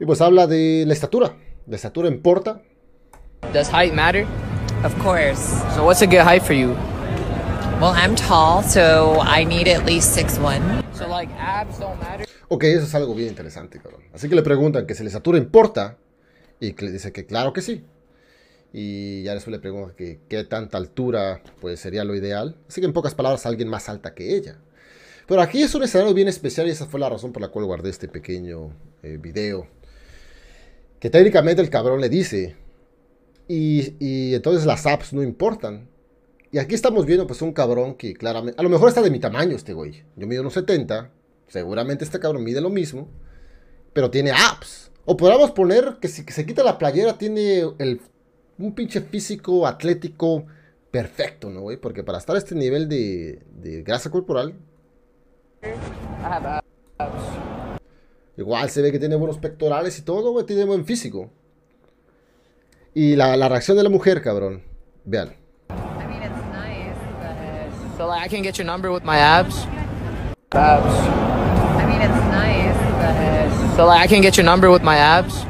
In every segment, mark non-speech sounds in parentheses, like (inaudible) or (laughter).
Y pues habla de la estatura. ¿La estatura importa? Does height matter? Of course. So what's a good height for you? Well, I'm tall, so I need at least six one. So like abs don't matter? Ok, eso es algo bien interesante, cabrón. Así que le preguntan que si la estatura importa. Y que le dice que claro que sí. Y ya después le preguntan que qué tanta altura pues sería lo ideal. Así que en pocas palabras, alguien más alta que ella. Pero aquí es un escenario bien especial y esa fue la razón por la cual guardé este pequeño eh, video. Que técnicamente el cabrón le dice. Y, y entonces las apps no importan. Y aquí estamos viendo pues un cabrón que claramente... A lo mejor está de mi tamaño este güey. Yo mido unos 70. Seguramente este cabrón mide lo mismo. Pero tiene apps. O podríamos poner que si se quita la playera tiene el, un pinche físico atlético perfecto, ¿no, güey? Porque para estar a este nivel de, de grasa corporal, abs. Igual se ve que tiene buenos pectorales y todo, güey. Tiene buen físico. Y la, la reacción de la mujer, cabrón. Vean. I mean, it's nice, but So like I can get your number with my abs? Abs. I mean, it's nice, but So like I can get your number with my abs?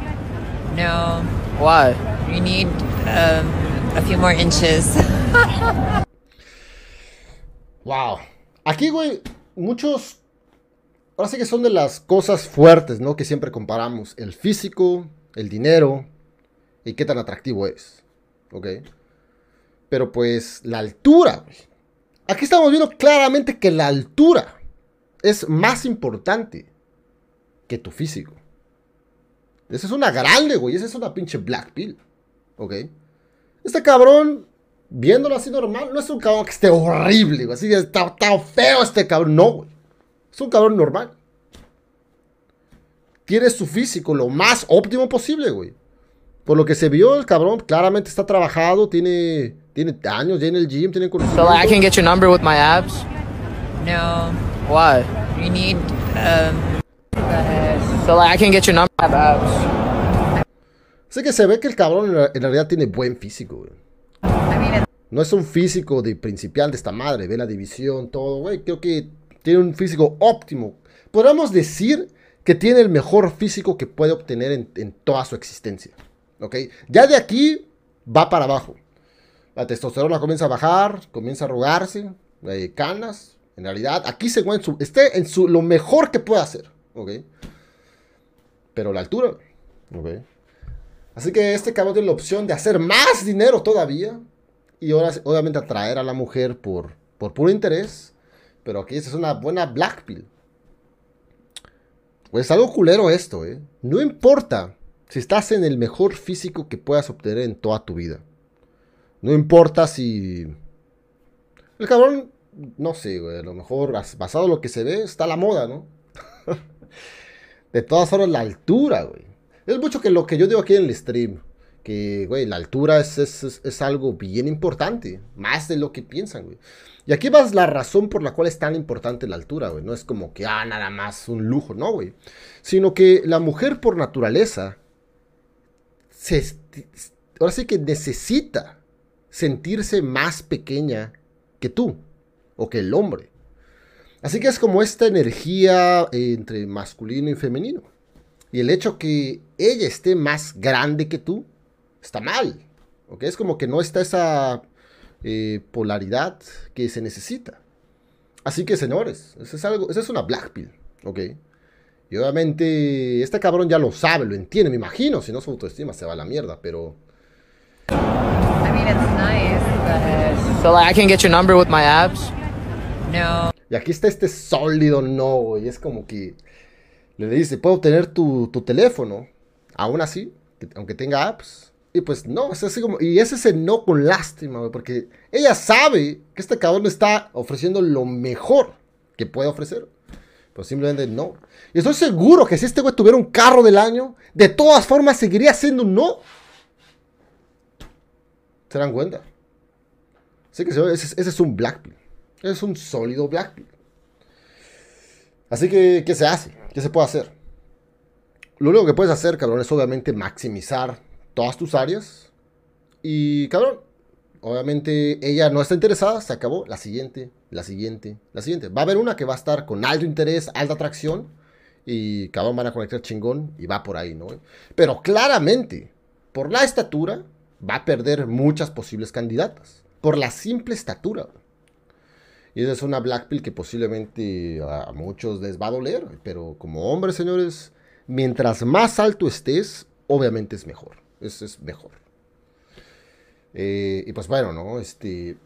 no, Why? you need um, a few more inches. (laughs) Wow. Aquí, güey, muchos. Ahora sí que son de las cosas fuertes, ¿no? Que siempre comparamos. El físico, el dinero y qué tan atractivo es. ¿Ok? Pero pues la altura. Aquí estamos viendo claramente que la altura es más importante que tu físico. Esa es una grande, güey. Esa es una pinche black pill. ¿Ok? Este cabrón, viéndolo así normal, no es un cabrón que esté horrible, güey. Así está, está feo este cabrón. No, güey. Es un cabrón normal. Tiene su físico lo más óptimo posible, güey. Por lo que se vio, el cabrón claramente está trabajado, tiene, tiene años ya en el gym, tiene So like I conocimiento. can get your number with my abs? no, Why? you need um, So like I can get your number. Abs. Así que se ve que el cabrón en realidad tiene buen físico, güey. No es un físico de principiante esta madre, ve la división, todo, güey. Creo que tiene un físico óptimo. Podríamos decir que tiene el mejor físico que puede obtener en, toda su existencia. ¿Ok? Ya de aquí va para abajo. La testosterona comienza a bajar, comienza a arrugarse, canas. En realidad, aquí se en su, esté en su, lo mejor que puede hacer. ¿Ok? Pero la altura. ¿Ok? Así que este cabrón tiene la opción de hacer más dinero todavía. Y ahora, obviamente, atraer a la mujer por, por puro interés. Pero aquí es una buena black pill. Pues algo culero esto, ¿eh? No importa si estás en el mejor físico que puedas obtener en toda tu vida. No importa si... El cabrón, no sé, güey. A lo mejor, as- basado en lo que se ve, está la moda, ¿no? (laughs) De todas formas, la altura, güey. Es mucho que lo que yo digo aquí en el stream. Que, güey, la altura es, es- es- algo bien importante. Más de lo que piensan, güey. Y aquí va la razón por la cual es tan importante la altura, güey. No es como que, ah, nada más un lujo, no, güey. Sino que la mujer por naturaleza, se, ahora sí que necesita sentirse más pequeña que tú. O que el hombre. Así que es como esta energía eh, entre masculino y femenino. Y el hecho que ella esté más grande que tú, está mal. ¿Ok? Es como que no está esa eh, polaridad que se necesita. Así que, señores, eso es algo, eso es una black pill. ¿Ok? Y obviamente, este cabrón ya lo sabe, lo entiende, me imagino. Si no, su autoestima se va a la mierda, pero. I mean, it's nice, but So like I can get your number with my abs? no, Y aquí está este sólido no, güey. Es como que le dice, puedo tener tu, tu teléfono, aún así, que- aunque tenga apps. Y pues no, es así como, y ese es el no con lástima, güey, porque ella sabe que este cabrón está ofreciendo lo mejor que puede ofrecer. Pero simplemente no. Y estoy seguro que si este güey tuviera un carro del año, de todas formas seguiría siendo un no. ¿Se dan cuenta? Así que ese, es- ese es un black pill. Es un sólido black pill. Así que, ¿qué se hace? ¿Qué se puede hacer? Lo único que puedes hacer, cabrón, es obviamente maximizar todas tus áreas. Y, cabrón, obviamente ella no está interesada, se acabó. La siguiente, la siguiente, la siguiente. Va a haber una que va a estar con alto interés, alta atracción. y cabrón van a conectar chingón y va por ahí, ¿no? Pero claramente, por la estatura, va a perder muchas posibles candidatas. Por la simple estatura. Y esa es una black pill que posiblemente a muchos les va a doler. Pero como hombres, señores, mientras más alto estés, obviamente es mejor. Es, es mejor. Eh, y pues bueno, ¿no? Este,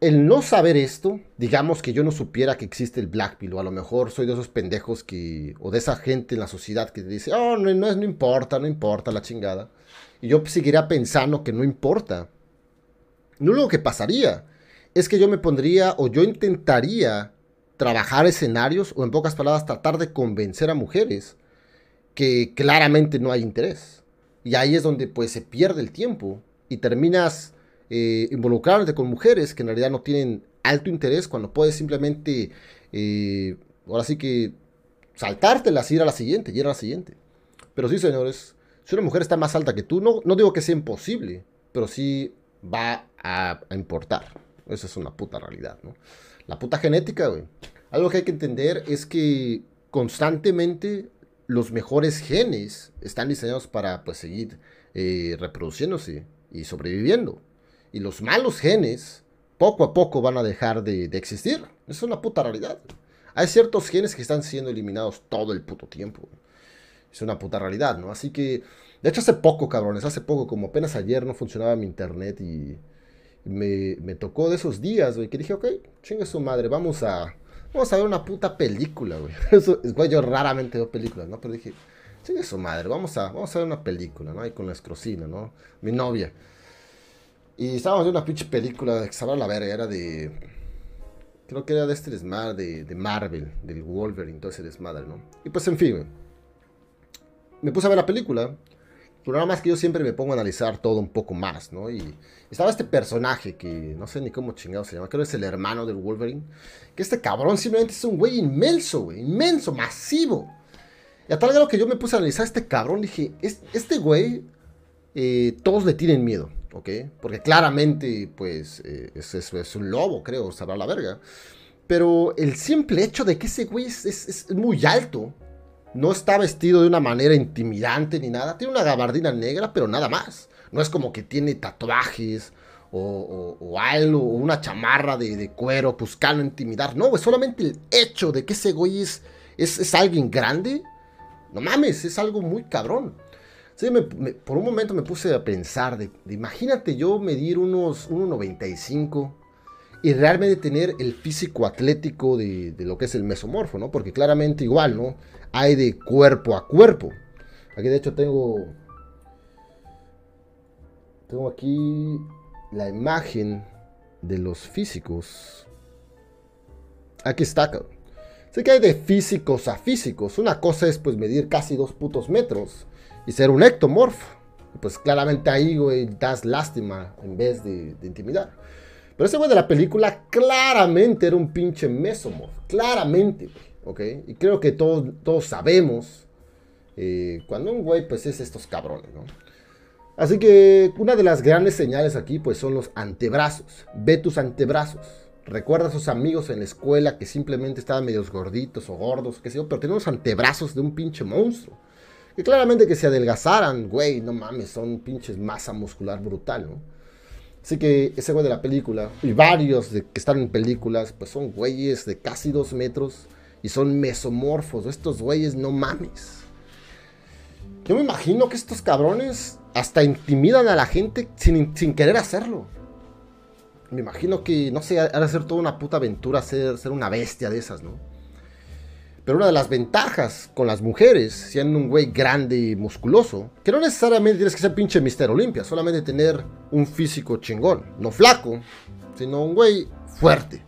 el no saber esto, digamos que yo no supiera que existe el black pill, o a lo mejor soy de esos pendejos que, o de esa gente en la sociedad que dice, oh, no, no, no importa, no importa la chingada. Y yo seguiría pensando que no importa. No lo que pasaría es que yo me pondría o yo intentaría trabajar escenarios o en pocas palabras tratar de convencer a mujeres que claramente no hay interés. Y ahí es donde pues se pierde el tiempo y terminas eh, involucrarte con mujeres que en realidad no tienen alto interés cuando puedes simplemente, eh, ahora sí que saltártelas, ir a la siguiente, ir a la siguiente. Pero sí, señores, si una mujer está más alta que tú, no, no digo que sea imposible, pero sí va a, importar. Esa es una puta realidad, ¿no? La puta genética, güey. Algo que hay que entender es que constantemente los mejores genes están diseñados para pues, seguir eh, reproduciéndose y sobreviviendo. Y los malos genes poco a poco van a dejar de, existir. Es una puta realidad. Hay ciertos genes que están siendo eliminados todo el puto tiempo. Es una puta realidad, ¿no? Así que, de hecho, hace poco, cabrones, hace poco, como apenas ayer no funcionaba mi internet y me, me tocó de esos días, güey, que dije, ok, chingue su madre, vamos a, vamos a ver una puta película, güey. (laughs) Eso, güey, yo raramente veo películas, ¿no? Pero dije, chingue su madre, vamos a, vamos a ver una película, ¿no? Ahí con la escrocina, ¿no? Mi novia. Y estábamos viendo una pinche película que estaba la verga, era de. Creo que era de este desmadre, de, Marvel, del Wolverine, todo ese desmadre, ¿no? Y pues en fin, me puse a ver la película. Nada más que yo siempre me pongo a analizar todo un poco más, ¿no? Y estaba este personaje que no sé ni cómo chingado se llama, creo que es el hermano del Wolverine. Que este cabrón simplemente es un güey inmenso, güey, inmenso, masivo. Y a tal grado que yo me puse a analizar a este cabrón, dije, este güey, eh, todos le tienen miedo. ¿ok? Porque claramente, pues, eh, es, es, un lobo, creo, sabrá la verga. Pero el simple hecho de que ese güey es, muy alto, no está vestido de una manera intimidante ni nada, tiene una gabardina negra, pero nada más. No es como que tiene tatuajes o, algo, o una chamarra de, cuero buscando intimidar. No, es solamente el hecho de que ese güey es, alguien grande. No mames, es algo muy cabrón. Sí, por un momento me puse a pensar, de, imagínate yo medir unos 1,95 y realmente tener el físico atlético de, lo que es el mesomorfo, ¿no? Porque claramente igual, ¿no? Hay de cuerpo a cuerpo. Aquí de hecho tengo... Tengo aquí la imagen de los físicos. Aquí está, Sé que hay de físicos a físicos. Una cosa es pues medir casi dos putos metros y ser un ectomorfo. Pues claramente ahí, güey, das lástima en vez de, intimidar. Pero ese güey de la película claramente era un pinche mesomorfo. Claramente, güey. ¿Ok? Y creo que todos, todos sabemos eh, cuando un güey, pues es estos cabrones, ¿no? Así que una de las grandes señales aquí, pues son los antebrazos. Ve tus antebrazos. Recuerda a sus amigos en la escuela que simplemente estaban medios gorditos o gordos, qué sé yo, pero tenían los antebrazos de un pinche monstruo. Y claramente que se adelgazaran, güey, no mames, son pinches masa muscular brutal, ¿no? Así que ese güey de la película, y varios que están en películas, pues son güeyes de casi dos metros y son mesomorfos. Estos güeyes, no mames. Yo me imagino que estos cabrones hasta intimidan a la gente sin, querer hacerlo. Me imagino que, no sé, ha ser toda una puta aventura ser, ser una bestia de esas, ¿no? Pero una de las ventajas con las mujeres, siendo un güey grande y musculoso, que no necesariamente tienes que ser pinche Mister Olimpia, solamente tener un físico chingón, no flaco, sino un güey fuerte.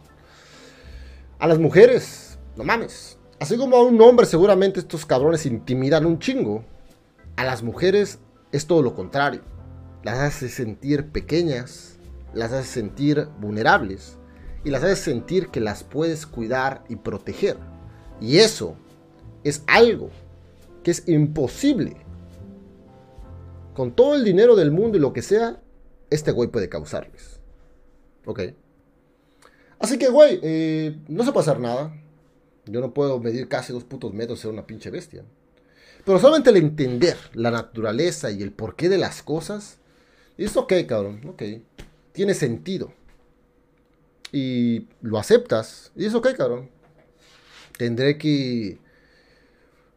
A las mujeres, no mames. Así como a un hombre seguramente estos cabrones intimidan un chingo, a las mujeres es todo lo contrario. Las hace sentir pequeñas, las hace sentir vulnerables y las hace sentir que las puedes cuidar y proteger. Y eso es algo que es imposible. Con todo el dinero del mundo y lo que sea, este güey puede causarles. Ok. Así que, güey, eh, no se hacer nada. Yo no puedo medir casi dos putos metros ser una pinche bestia. Pero solamente el entender la naturaleza y el porqué de las cosas, es ok, cabrón, ok. Tiene sentido. Y lo aceptas, y es ok, cabrón. Tendré que,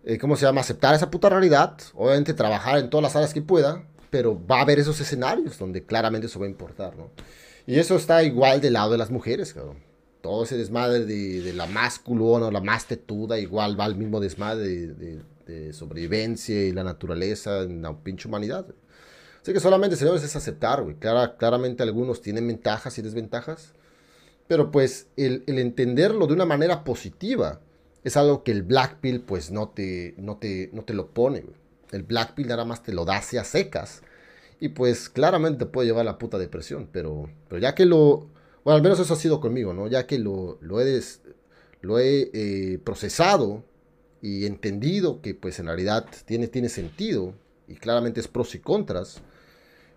eh, ¿cómo se llama? Aceptar esa puta realidad. Obviamente trabajar en todas las áreas que pueda, pero va a haber esos escenarios donde claramente eso va a importar, ¿no? Y eso está igual del lado de las mujeres, cabrón. Todo ese desmadre de, la más culona la más tetuda, igual va al mismo desmadre de, sobrevivencia y la naturaleza en la pinche humanidad. Así que solamente, señores, es aceptar, güey. claramente algunos tienen ventajas y desventajas. Pero pues el, entenderlo de una manera positiva es algo que el Black Pill pues no te, no te, no te lo pone, güey. El Black Pill nada más te lo da hacia secas. Y pues claramente te puede llevar a la puta depresión. Pero, pero ya que lo... Bueno, al menos eso ha sido conmigo, ¿no? Ya que lo, lo he, lo he eh, procesado y entendido que pues en realidad tiene, tiene sentido y claramente es pros y contras,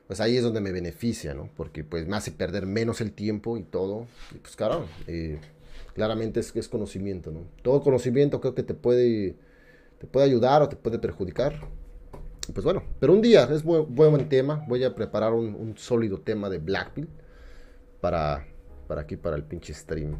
pues ahí es donde me beneficia, ¿no? Porque pues me hace perder menos el tiempo y todo. Y pues claro, eh, claramente es, es conocimiento, ¿no? Todo conocimiento creo que te puede, te puede ayudar o te puede perjudicar. Pues bueno, pero un día es buen, buen tema. Voy a preparar un, un sólido tema de Blackpill para, para aquí, para el pinche stream.